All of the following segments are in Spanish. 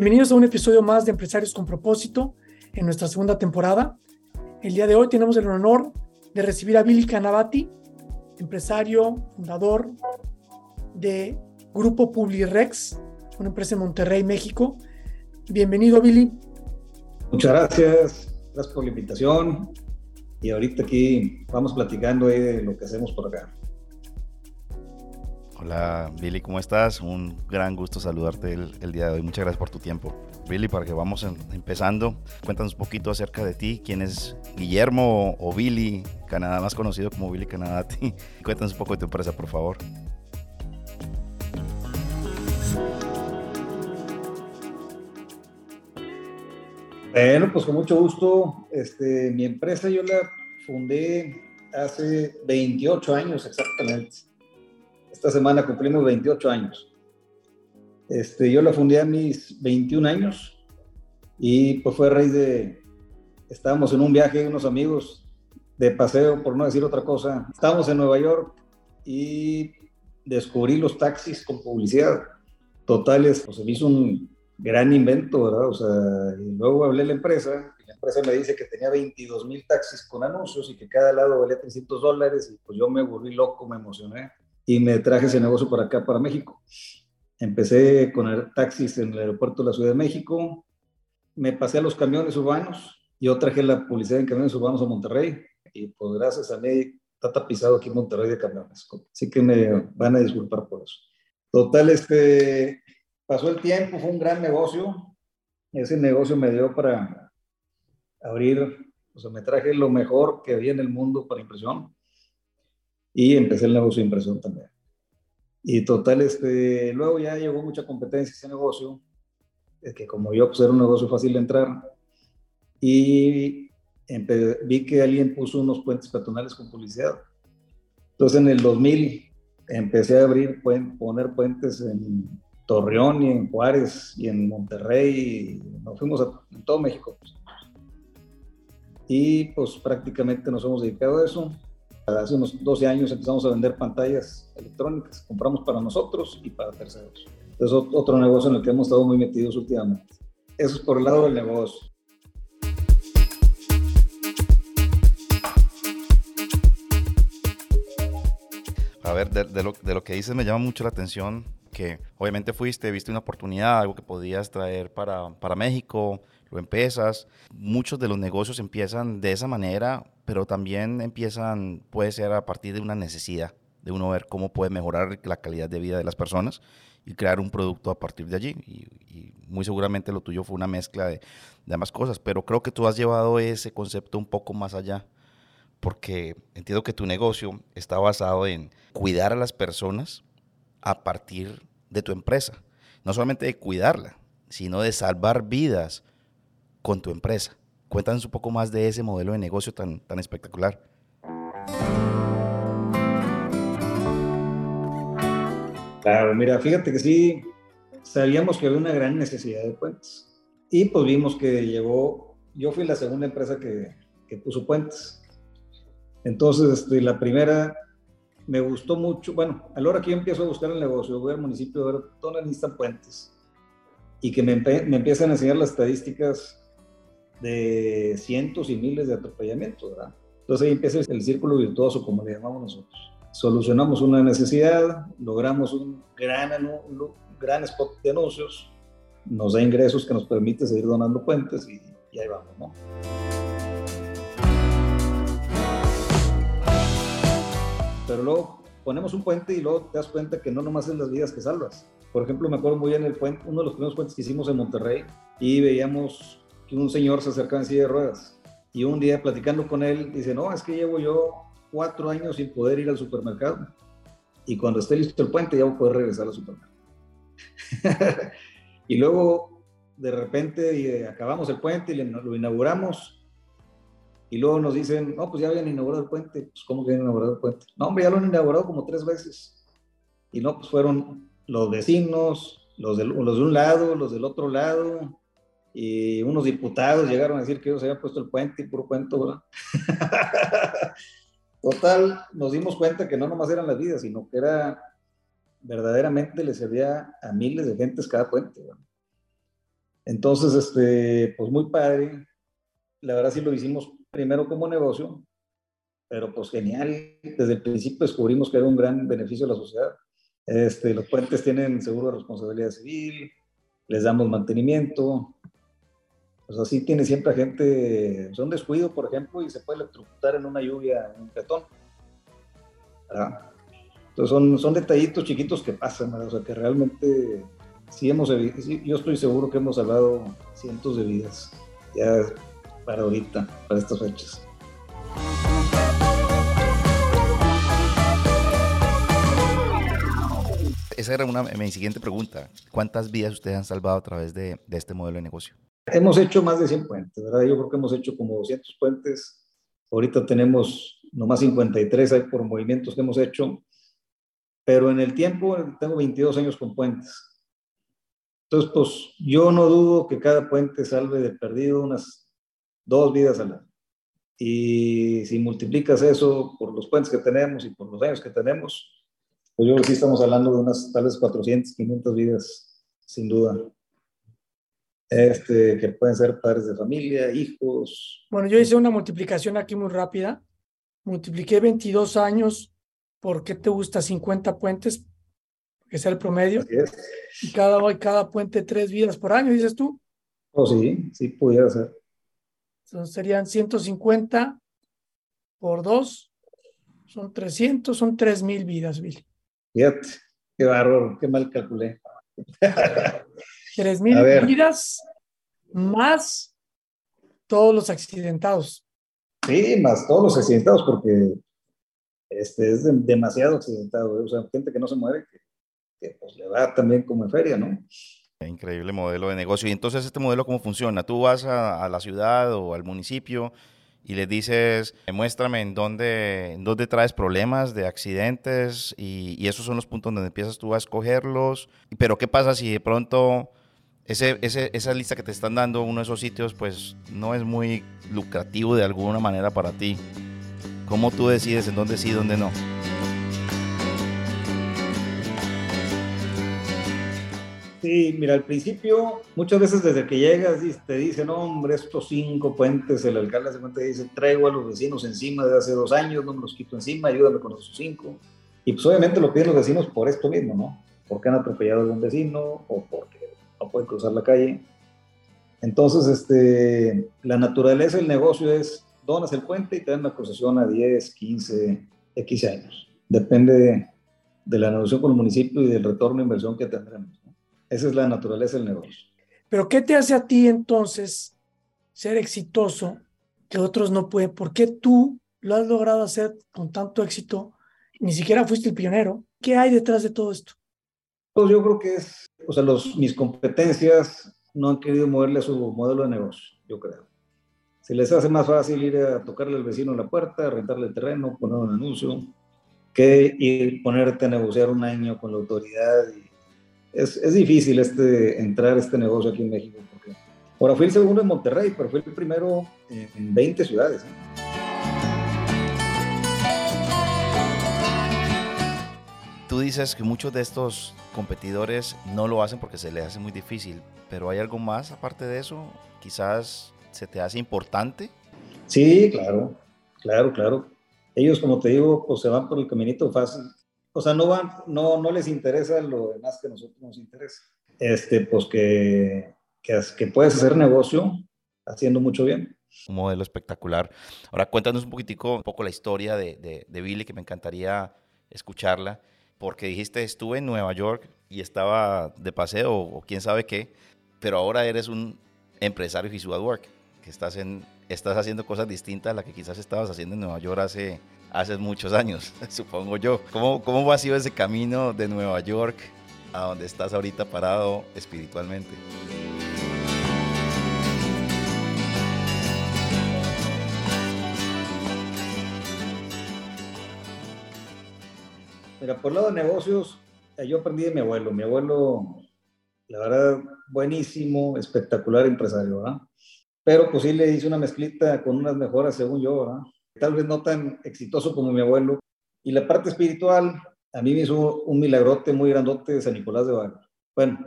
Bienvenidos a un episodio más de Empresarios con propósito en nuestra segunda temporada. El día de hoy tenemos el honor de recibir a Billy Canavati, empresario, fundador de Grupo Publirex, una empresa en Monterrey, México. Bienvenido, Billy. Muchas gracias, gracias por la invitación. Y ahorita aquí vamos platicando de lo que hacemos por acá. Hola Billy, ¿cómo estás? Un gran gusto saludarte el, día de hoy. Muchas gracias por tu tiempo. Billy, para que vamos empezando, cuéntanos un poquito acerca de ti. ¿Quién es Guillermo o Billy, Canadá más conocido como Billy Canadati? Cuéntanos un poco de tu empresa, por favor. Bueno, pues con mucho gusto. Este, mi empresa yo la fundé hace 28 años exactamente esta semana cumplimos 28 años. Este, yo la fundé a mis 21 años y pues fue a raíz de, estábamos en un viaje unos amigos de paseo, por no decir otra cosa. Estábamos en Nueva York y descubrí los taxis con publicidad. Totales, pues se me hizo un gran invento, ¿verdad? O sea, y luego hablé a la empresa, y la empresa me dice que tenía 22 mil taxis con anuncios y que cada lado valía 300 dólares, y pues yo me volví loco, me emocioné y me traje ese negocio para acá, para México. Empecé con el taxis en el aeropuerto de la Ciudad de México, me pasé a los camiones urbanos, yo traje la publicidad en camiones urbanos a Monterrey y pues gracias a mí está tapizado aquí en Monterrey de camiones. Así que me van a disculpar por eso. Total, este, pasó el tiempo, fue un gran negocio. Ese negocio me dio para abrir, o sea, me traje lo mejor que había en el mundo para impresión y empecé el negocio de impresión también. Y total, este, luego ya llegó mucha competencia ese negocio, que como yo, pues era un negocio fácil de entrar, y vi que alguien puso unos puentes peatonales con publicidad. Entonces en el 2000 empecé a abrir, poner puentes en Torreón y en Juárez y en Monterrey, y nos fuimos a en todo México. Y pues prácticamente nos hemos dedicado a eso Hace unos 12 años empezamos a vender pantallas electrónicas, compramos para nosotros y para terceros. Es otro negocio en el que hemos estado muy metidos últimamente. Eso es por el lado del negocio. A ver, de, lo, de, lo, que dices me llama mucho la atención que obviamente fuiste, viste una oportunidad, algo que podías traer para, para México, lo empiezas. Muchos de los negocios empiezan de esa manera, pero también empiezan, puede ser a partir de una necesidad, de uno ver cómo puede mejorar la calidad de vida de las personas y crear un producto a partir de allí. Y, muy seguramente lo tuyo fue una mezcla de, de ambas cosas, pero creo que tú has llevado ese concepto un poco más allá, porque entiendo que tu negocio está basado en cuidar a las personas a partir de tu empresa. No solamente de cuidarla, sino de salvar vidas con tu empresa. Cuéntanos un poco más de ese modelo de negocio tan, tan espectacular. Claro, mira, fíjate que sí, sabíamos que había una gran necesidad de puentes. Y pues vimos que llegó, yo fui la segunda empresa que, que puso puentes. Entonces, este, la primera me gustó mucho, bueno, a la hora que yo empiezo a buscar el negocio, voy al municipio a ver dónde necesitan puentes y que me, me empiezan a enseñar las estadísticas de cientos y miles de atropellamientos, ¿verdad? Entonces ahí empieza el círculo virtuoso, como le llamamos nosotros. Solucionamos una necesidad, logramos un gran, gran spot de anuncios, nos da ingresos que nos permite seguir donando puentes y, y ahí vamos, ¿no? Pero luego ponemos un puente y luego te das cuenta que no nomás es las vidas que salvas. Por ejemplo, me acuerdo muy bien el puente, uno de los primeros puentes que hicimos en Monterrey y veíamos que un señor se acercaba en silla de ruedas Y un día platicando con él, dice, no, es que llevo yo cuatro años sin poder ir al supermercado. Y cuando esté listo el puente ya voy a poder regresar al supermercado. y luego, de repente, eh, acabamos el puente y lo inauguramos. Y luego nos dicen, no, pues ya habían inaugurado el puente. Pues, ¿cómo que habían inaugurado el puente? No, hombre, ya lo han inaugurado como tres veces. Y no, pues fueron los vecinos, los, los de un lado, los del otro lado, y unos diputados llegaron a decir que ellos habían puesto el puente y puro cuento, ¿verdad? Total, nos dimos cuenta que no nomás eran las vidas, sino que era verdaderamente le servía a miles de gentes cada puente. ¿verdad? Entonces, este, pues muy padre. La verdad sí lo hicimos primero como negocio, pero pues genial. Desde el principio descubrimos que era un gran beneficio a la sociedad. Este, los puentes tienen seguro de responsabilidad civil, les damos mantenimiento, pues así tiene siempre gente, son descuido, por ejemplo, y se puede electrocutar en una lluvia en un petón. Entonces son, son detallitos chiquitos que pasan, o sea que realmente sí hemos, yo estoy seguro que hemos salvado cientos de vidas ya para ahorita, para estas fechas. Esa era una, mi siguiente pregunta. ¿Cuántas vidas ustedes han salvado a través de, de este modelo de negocio? Hemos hecho más de 100 puentes, ¿verdad? Yo creo que hemos hecho como 200 puentes. Ahorita tenemos nomás 53 hay por movimientos que hemos hecho, pero en el tiempo tengo 22 años con puentes. Entonces, pues yo no dudo que cada puente salve de perdido unas dos vidas al año. Y si multiplicas eso por los puentes que tenemos y por los años que tenemos, pues yo creo que sí estamos hablando de unas tal vez 400, 500 vidas, sin duda este, que pueden ser padres de familia, hijos. Bueno, yo hice una multiplicación aquí muy rápida. Multipliqué 22 años por qué te gusta 50 puentes, que sea el promedio. Y cada, cada puente tres vidas por año, dices tú. Oh, sí, sí, pudiera ser. Entonces serían 150 por dos, son 300, son 3000 vidas, Billy. Fíjate, qué bárbaro, qué mal calculé. Tres mil vidas más todos los accidentados. Sí, más todos los accidentados, porque este, es demasiado accidentado. ¿eh? O sea, gente que no se muere, que, pues, le va también como en feria, ¿no? Increíble modelo de negocio. Y entonces, ¿este modelo cómo funciona? Tú vas a, la ciudad o al municipio y les dices, muéstrame en dónde, en dónde traes problemas de accidentes y, y, esos son los puntos donde empiezas tú a escogerlos. Pero ¿qué pasa si de pronto ese, esa lista que te están dando, uno de esos sitios, pues no es muy lucrativo de alguna manera para ti. ¿Cómo tú decides en dónde sí y dónde no? Sí, mira, al principio, muchas veces desde que llegas te dicen, hombre, estos cinco puentes, el alcalde se cuenta y dice, traigo a los vecinos encima de hace dos años, no me los quito encima, ayúdame con esos cinco. Y pues obviamente lo piden los vecinos por esto mismo, ¿no? Porque han atropellado a algún vecino o porque no pueden cruzar la calle. Entonces, este, la naturaleza del negocio es donas el puente y te dan la concesión a 10, 15, X años. Depende de, la negociación con el municipio y del retorno de inversión que tendremos. Esa es la naturaleza del negocio. Pero ¿qué te hace a ti entonces ser exitoso que otros no pueden? ¿Por qué tú lo has logrado hacer con tanto éxito? Ni siquiera fuiste el pionero. ¿Qué hay detrás de todo esto? Pues yo creo que es o sea, los, mis competencias no han querido moverle a su modelo de negocio, yo creo. Se les hace más fácil ir a tocarle al vecino en la puerta, rentarle el terreno, poner un anuncio, que ir ponerte a negociar un año con la autoridad. es, es, difícil este, entrar a este negocio aquí en México. Porque ahora fui el segundo en Monterrey, pero fui el primero en 20 ciudades. ¿eh? Tú dices que muchos de estos competidores no lo hacen porque se les hace muy difícil, pero ¿hay algo más aparte de eso? Quizás se te hace importante. Sí, claro, claro, claro. Ellos, como te digo, pues se van por el caminito fácil. O sea, no van, no, no les interesa lo demás que a nosotros nos interesa. Este, pues que, que, que puedes hacer negocio haciendo mucho bien. Un modelo espectacular. Ahora cuéntanos un poquitico, un poco la historia de, de, de Billy, que me encantaría escucharla porque dijiste estuve en Nueva York y estaba de paseo o quién sabe qué, pero ahora eres un empresario y at Work. porque estás, en, estás haciendo cosas distintas a las que quizás estabas haciendo en Nueva York hace, hace muchos años, supongo yo. ¿Cómo, ¿Cómo ha sido ese camino de Nueva York a donde estás ahorita parado espiritualmente? Mira, por el lado de negocios, eh, yo aprendí de mi abuelo. Mi abuelo, la verdad, buenísimo, espectacular empresario, ¿verdad? Pero pues sí le hice una mezclita con unas mejoras, según yo, ¿verdad? Tal vez no tan exitoso como mi abuelo. Y la parte espiritual, a mí me hizo un milagrote muy grandote de San Nicolás de Bari. Bueno,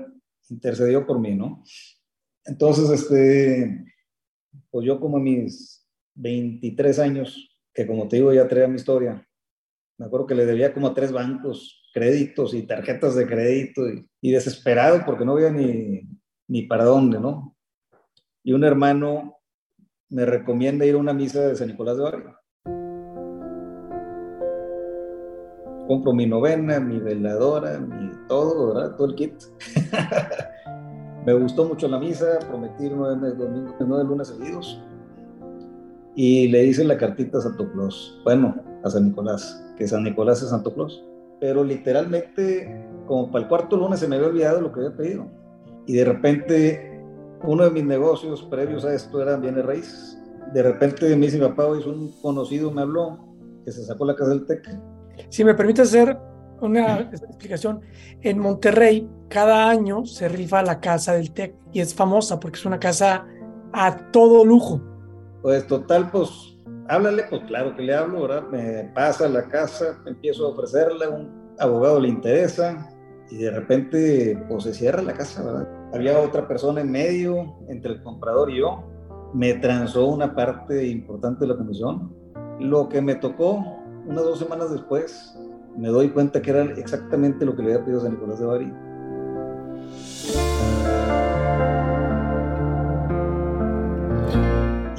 intercedió por mí, ¿no? Entonces, este, pues yo como a mis 23 años, que como te digo ya traía mi historia, me acuerdo que le debía como a tres bancos créditos y tarjetas de crédito y, desesperado porque no había ni, ni para dónde, ¿no? Y un hermano me recomienda ir a una misa de San Nicolás de Barrio. Compro mi novena, mi veladora, mi todo, ¿verdad? Todo el kit. me gustó mucho la misa, prometí nueve, domingos, nueve lunes seguidos. Y le hice la cartita a Santo Claus, bueno, a San Nicolás que San Nicolás es Santo Claus. Pero literalmente, como para el cuarto lunes se me había olvidado lo que había pedido. Y de repente, uno de mis negocios previos a esto eran bienes raíces. De repente, mi papá, hizo un conocido me habló que se sacó la casa del TEC. Si me permite hacer una explicación, en Monterrey cada año se rifa la casa del TEC y es famosa porque es una casa a todo lujo. Pues total, pues háblale, pues claro que le hablo, ¿verdad? Me pasa la casa, empiezo a ofrecerle, un abogado le interesa y de repente pues se cierra la casa, ¿verdad? Había otra persona en medio entre el comprador y yo, me transó una parte importante de la comisión. Lo que me tocó unas dos semanas después, me doy cuenta que era exactamente lo que le había pedido a San Nicolás de Bari.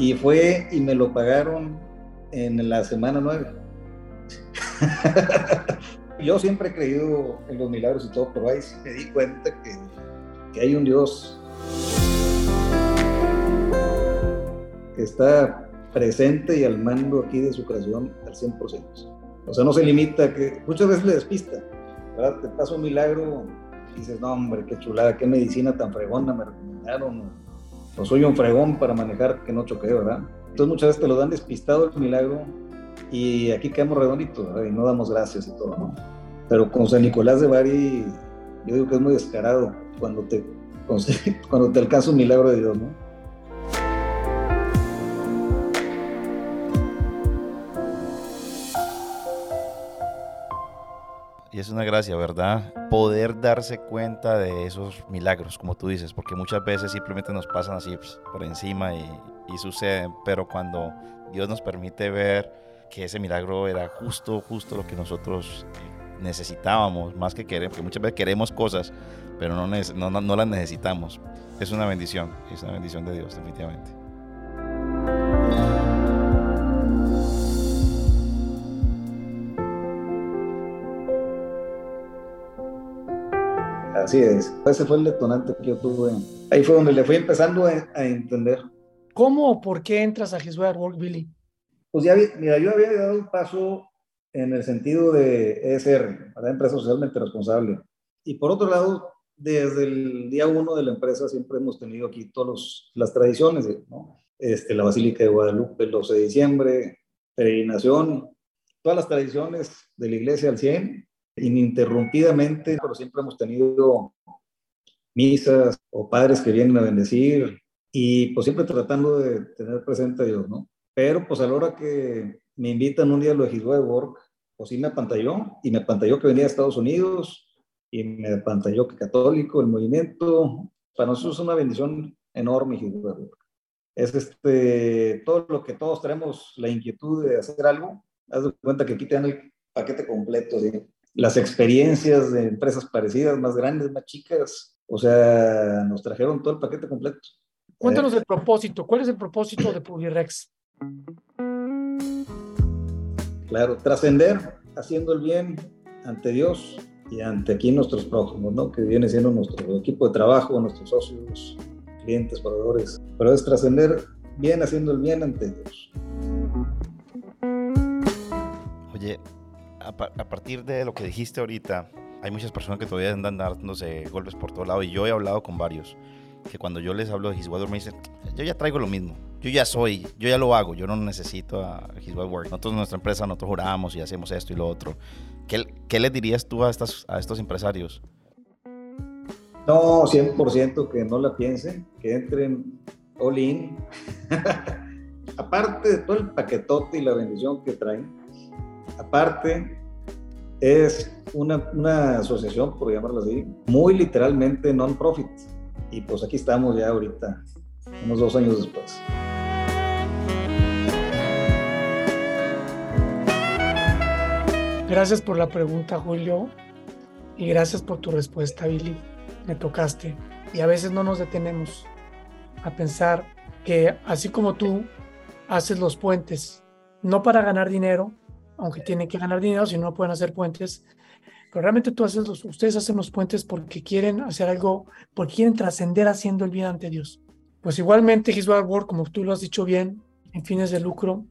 Y fue y me lo pagaron en la semana 9. Yo siempre he creído en los milagros y todo, pero ahí sí me di cuenta que, que hay un Dios que está presente y al mando aquí de su creación al 100%. O sea, no se limita que muchas veces le despista. Te pasa un milagro y dices, no, hombre, qué chulada, qué medicina tan fregona me recomendaron, o soy un fregón para manejar que no choque, ¿verdad? Entonces muchas veces te lo dan despistado el milagro y aquí quedamos redonditos y no damos gracias y todo, ¿no? Pero con San Nicolás de Bari, yo digo que es muy descarado cuando te, cuando te alcanza un milagro de Dios, ¿no? Es una gracia, ¿verdad? Poder darse cuenta de esos milagros, como tú dices, porque muchas veces simplemente nos pasan así pues, por encima y, y suceden, pero cuando Dios nos permite ver que ese milagro era justo, justo lo que nosotros necesitábamos, más que querer, porque muchas veces queremos cosas, pero no las necesitamos. Es una bendición, es una bendición de Dios, definitivamente. Así es, ese fue el detonante que yo tuve. Ahí fue donde le fui empezando a, a entender ¿Cómo o por qué entras a Jesús at Work, Billy? Pues ya, mira, yo había dado un paso en el sentido de ESR, la empresa socialmente responsable. Y por otro lado, desde el día uno de la empresa siempre hemos tenido aquí todas las tradiciones, ¿no? Este, la Basílica de Guadalupe el 12 de diciembre, peregrinación, todas las tradiciones de la iglesia al 100, ininterrumpidamente, pero siempre hemos tenido misas o padres que vienen a bendecir, y pues siempre tratando de tener presente a Dios, ¿no? Pero pues a la hora que me invitan un día a lo de de Work, pues sí me apantalló, y me apantalló que venía a Estados Unidos, y me apantalló que católico, el movimiento, para nosotros es una bendición enorme Work. Es este, todo lo que todos tenemos la inquietud de hacer algo, haz de cuenta que aquí te dan el paquete completo, de las experiencias de empresas parecidas, más grandes, más chicas, o sea, nos trajeron todo el paquete completo. Cuéntanos el propósito. ¿Cuál es el propósito de Publirex? Claro, trascender haciendo el bien ante Dios y ante aquí nuestros prójimos, ¿no? Que viene siendo nuestro equipo de trabajo, nuestros socios, clientes, proveedores. Pero es trascender bien haciendo el bien ante Dios. Oye, a, partir de lo que dijiste ahorita, hay muchas personas que todavía andan dándose golpes por todo lado y yo he hablado con varios que cuando yo les hablo de His Work me dicen, yo ya traigo lo mismo, yo ya soy, yo ya lo hago, yo no necesito a His Work. Nosotros, nuestra empresa, nosotros juramos y hacemos esto y lo otro. ¿Qué, qué les dirías tú a, estas, a estos empresarios? No, 100% que no la piensen, que entren all in. Aparte de todo el paquetote y la bendición que traen, aparte es una, una asociación, por llamarlo así, muy literalmente non-profit. Y pues aquí estamos ya ahorita, unos dos años después. Gracias por la pregunta, Julio, y gracias por tu respuesta, Billy. Me tocaste. Y a veces no nos detenemos a pensar que así como tú haces los puentes, no para ganar dinero, aunque tienen que ganar dinero, si no pueden hacer puentes, pero realmente tú haces los, ustedes hacen los puentes porque quieren hacer algo, porque quieren trascender haciendo el bien ante Dios. Pues igualmente His Work, como tú lo has dicho bien, en fines de lucro,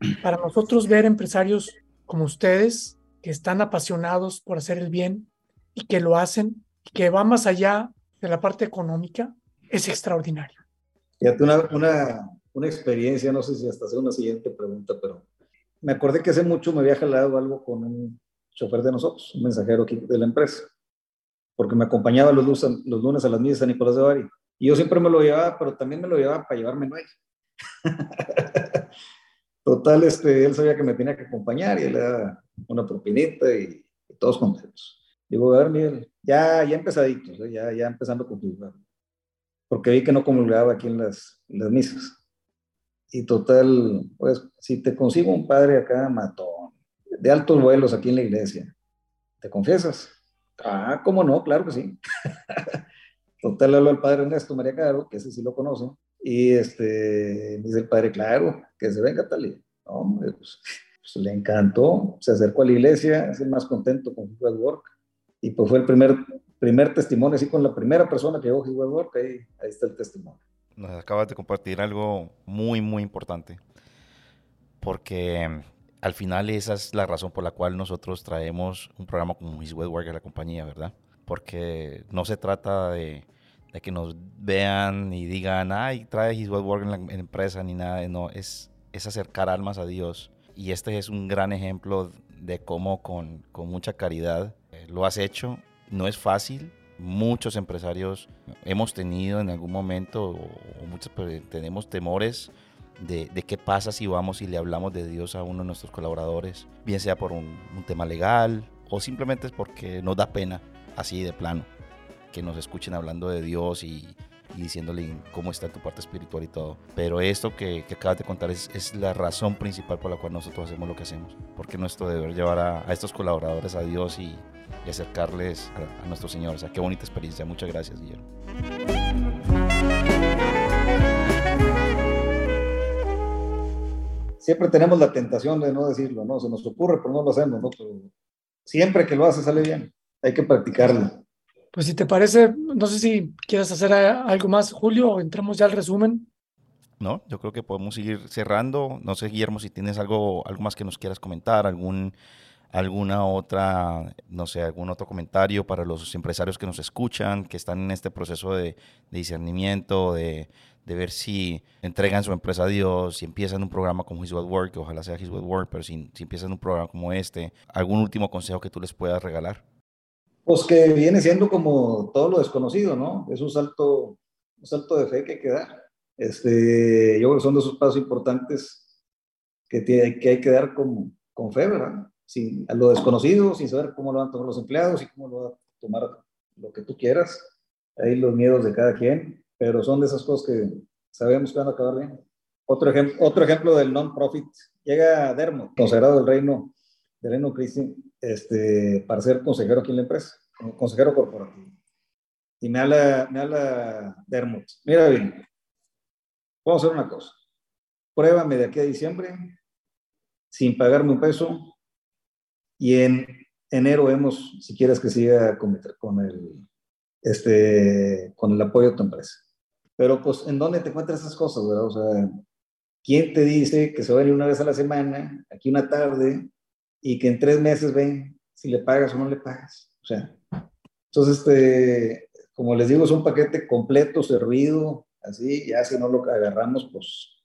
para nosotros ver empresarios como ustedes, que están apasionados por hacer el bien y que lo hacen, que va más allá de la parte económica, es extraordinario. Fíjate, una, una, una experiencia, no sé si hasta hacer una siguiente pregunta, pero me acordé que hace mucho me había jalado algo con un chofer de nosotros, un mensajero aquí de la empresa, porque me acompañaba los, los lunes a las misas a Nicolás de Bari. Y yo siempre me lo llevaba, pero también me lo llevaba para llevarme nueve. Total, este, él sabía que me tenía que acompañar y él le daba una propinita y, todos contentos. Digo, a ver, Miguel, ya, ya empezaditos, ¿eh? ya, ya empezando con tu porque vi que no comulgaba aquí en las, en las misas. Y total, pues, si te consigo un padre acá, mató de altos vuelos aquí en la iglesia. ¿Te confiesas? Ah, ¿cómo no? Claro que sí. Total, habló al padre Ernesto María Caro, que ese sí lo conoce, y este, dice el padre, claro, que se venga tal y, hombre, pues, pues, le encantó, se acercó a la iglesia, es el más contento con His Work, y pues fue el primer, primer testimonio, así con la primera persona que llegó a Work, ahí, ahí está el testimonio. Nos acabas de compartir algo muy, muy importante, porque al final esa es la razón por la cual nosotros traemos un programa como His Work a la compañía, ¿verdad? Porque no se trata de, que nos vean y digan, ay, trae His Work en la, empresa ni nada, no, es, es acercar almas a Dios. Y este es un gran ejemplo de cómo con, con mucha caridad eh, lo has hecho. No es fácil, muchos empresarios hemos tenido en algún momento, o, muchos pues, tenemos temores de, qué pasa si vamos y le hablamos de Dios a uno de nuestros colaboradores, bien sea por un, tema legal o simplemente es porque nos da pena, así de plano, que nos escuchen hablando de Dios y, diciéndole cómo está tu parte espiritual y todo. Pero esto que, acabas de contar es, la razón principal por la cual nosotros hacemos lo que hacemos, porque nuestro deber llevar a, estos colaboradores a Dios y, acercarles a, a nuestros señores. qué bonita experiencia. Muchas gracias, Guillermo. siempre tenemos la tentación de no decirlo, ¿no? Se nos ocurre, pero no lo hacemos, ¿no? Pero siempre que lo hace sale bien. Hay que practicarlo. Pues si te parece, no sé si quieres hacer algo más, Julio, o entramos ya al resumen. No, yo creo que podemos seguir cerrando. No sé, Guillermo, si tienes algo, algo más que nos quieras comentar, algún, alguna otra, no sé, algún otro comentario para los empresarios que nos escuchan, que están en este proceso de, de discernimiento, de, de ver si entregan su empresa a Dios, si empiezan un programa como His Work, que ojalá sea His Work, pero si, si empiezan un programa como este, ¿algún último consejo que tú les puedas regalar? Pues que viene siendo como todo lo desconocido, ¿no? Es un salto, un salto de fe que hay que dar. Este, yo creo que son de esos pasos importantes que, tiene, que hay que dar con, con fe, ¿verdad? Sin, a lo desconocido, sin saber cómo lo van a tomar los empleados y cómo lo va a tomar lo que tú quieras. Ahí los miedos de cada quien pero son de esas cosas que sabemos que van a acabar bien. Otro, ejemplo, otro ejemplo del non-profit, llega Dermot, consagrado del reino, del reino Cristi, este, para ser consejero aquí en la empresa, consejero corporativo. Y me habla, me habla Dermot, mira bien, vamos a hacer una cosa, pruébame de aquí a diciembre, sin pagarme un peso, y en enero vemos si quieres que siga con, con el, este, con el apoyo de tu empresa. Pero pues, ¿en dónde te encuentras esas cosas, verdad? O sea, ¿quién te dice que se va a venir una vez a la semana, aquí una tarde, y que en tres meses ven si le pagas o no le pagas? O sea, entonces, este, como les digo, es un paquete completo, servido, así, ya si no lo agarramos, pues,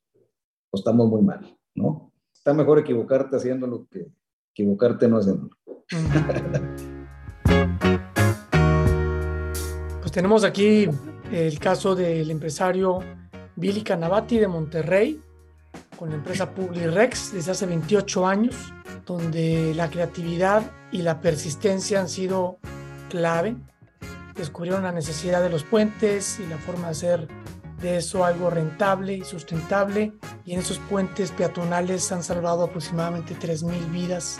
pues estamos muy mal, ¿no? Está mejor equivocarte haciéndolo que equivocarte no haciéndolo. Pues tenemos aquí el caso del empresario Billy Canavati de Monterrey, con la empresa Publirex desde hace 28 años, donde la creatividad y la persistencia han sido clave. Descubrieron la necesidad de los puentes y la forma de hacer de eso algo rentable y sustentable. Y en esos puentes peatonales han salvado aproximadamente 3.000 vidas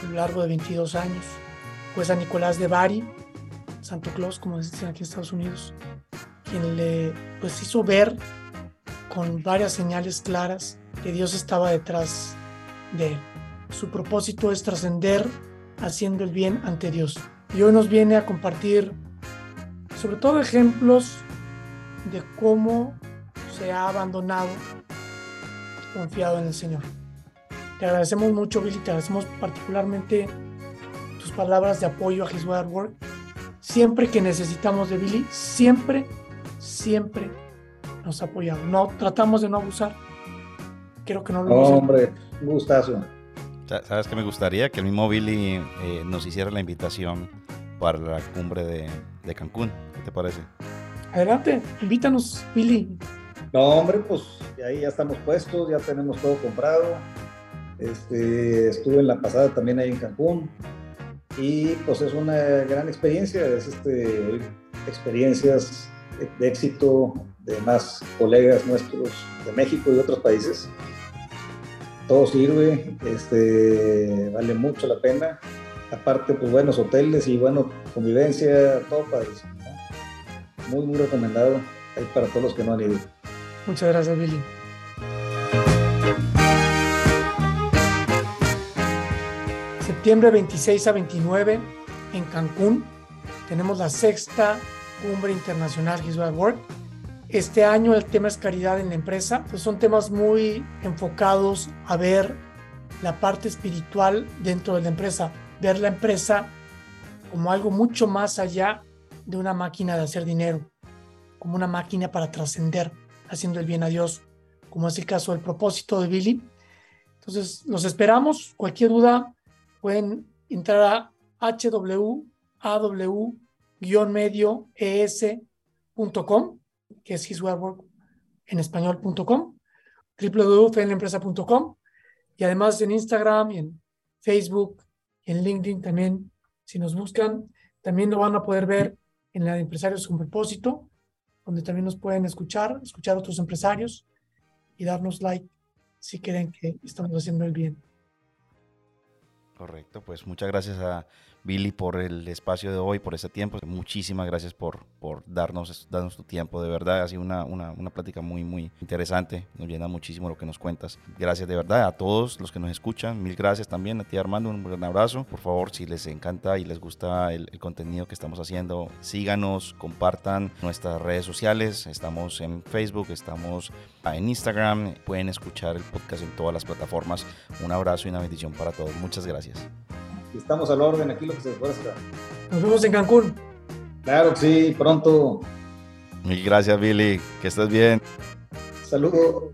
a lo largo de 22 años. Pues a Nicolás de Bari, Santo Claus, como dicen aquí en Estados Unidos, quien le pues, hizo ver con varias señales claras que Dios estaba detrás de él. Su propósito es trascender haciendo el bien ante Dios. Y hoy nos viene a compartir sobre todo ejemplos de cómo se ha abandonado, confiado en el Señor. Te agradecemos mucho, Billy, te agradecemos particularmente tus palabras de apoyo a His Word Work. Siempre que necesitamos de Billy, siempre, siempre nos ha apoyado. No tratamos de no abusar. Creo que no lo hemos Hombre, un gustazo. ¿Sabes qué me gustaría? Que el mismo Billy eh, nos hiciera la invitación para la cumbre de, de Cancún. ¿Qué te parece? Adelante, invítanos, Billy. No, hombre, pues ahí ya estamos puestos, ya tenemos todo comprado. Este, estuve en la pasada también ahí en Cancún y pues es una gran experiencia, es este, experiencias de éxito de más colegas nuestros de México y otros países. Todo sirve, este, vale mucho la pena. Aparte, pues buenos hoteles y bueno, convivencia, todo padrísimo. Muy, muy recomendado ahí para todos los que no han ido. Muchas gracias, Billy. Septiembre 26 a 29 en Cancún tenemos la sexta cumbre internacional His Work. Este año el tema es caridad en la empresa. Pues son temas muy enfocados a ver la parte espiritual dentro de la empresa, ver la empresa como algo mucho más allá de una máquina de hacer dinero, como una máquina para trascender, haciendo el bien a Dios, como es el caso del propósito de Billy. Entonces, los esperamos. Cualquier duda, pueden entrar a hwaw-medio-es.com, que es hiswebwork en español.com, www.fenlaempresa.com y además en Instagram y en Facebook en LinkedIn también, si nos buscan, también lo van a poder ver en la de Empresarios con Propósito, donde también nos pueden escuchar, escuchar a otros empresarios y darnos like si creen que estamos haciendo el bien. Correcto, pues muchas gracias a Billy por el espacio de hoy, por ese tiempo. Muchísimas gracias por, por darnos, darnos tu tiempo. De verdad, ha sido una, una, una, plática muy, muy interesante. Nos llena muchísimo lo que nos cuentas. Gracias de verdad a todos los que nos escuchan. Mil gracias también a ti, Armando. Un gran abrazo. Por favor, si les encanta y les gusta el, el contenido que estamos haciendo, síganos, compartan nuestras redes sociales. Estamos en Facebook, estamos en Instagram. Pueden escuchar el podcast en todas las plataformas. Un abrazo y una bendición para todos. Muchas gracias. Estamos al orden aquí lo que se ofrezca. Nos vemos en Cancún. Claro que sí, pronto. Mil gracias, Billy. Que estés bien. Saludos.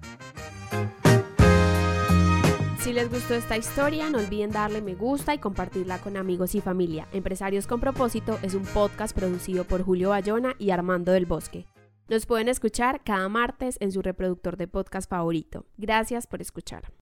Si les gustó esta historia, no olviden darle me gusta y compartirla con amigos y familia. Empresarios con propósito es un podcast producido por Julio Bayona y Armando del Bosque. Nos pueden escuchar cada martes en su reproductor de podcast favorito. Gracias por escuchar.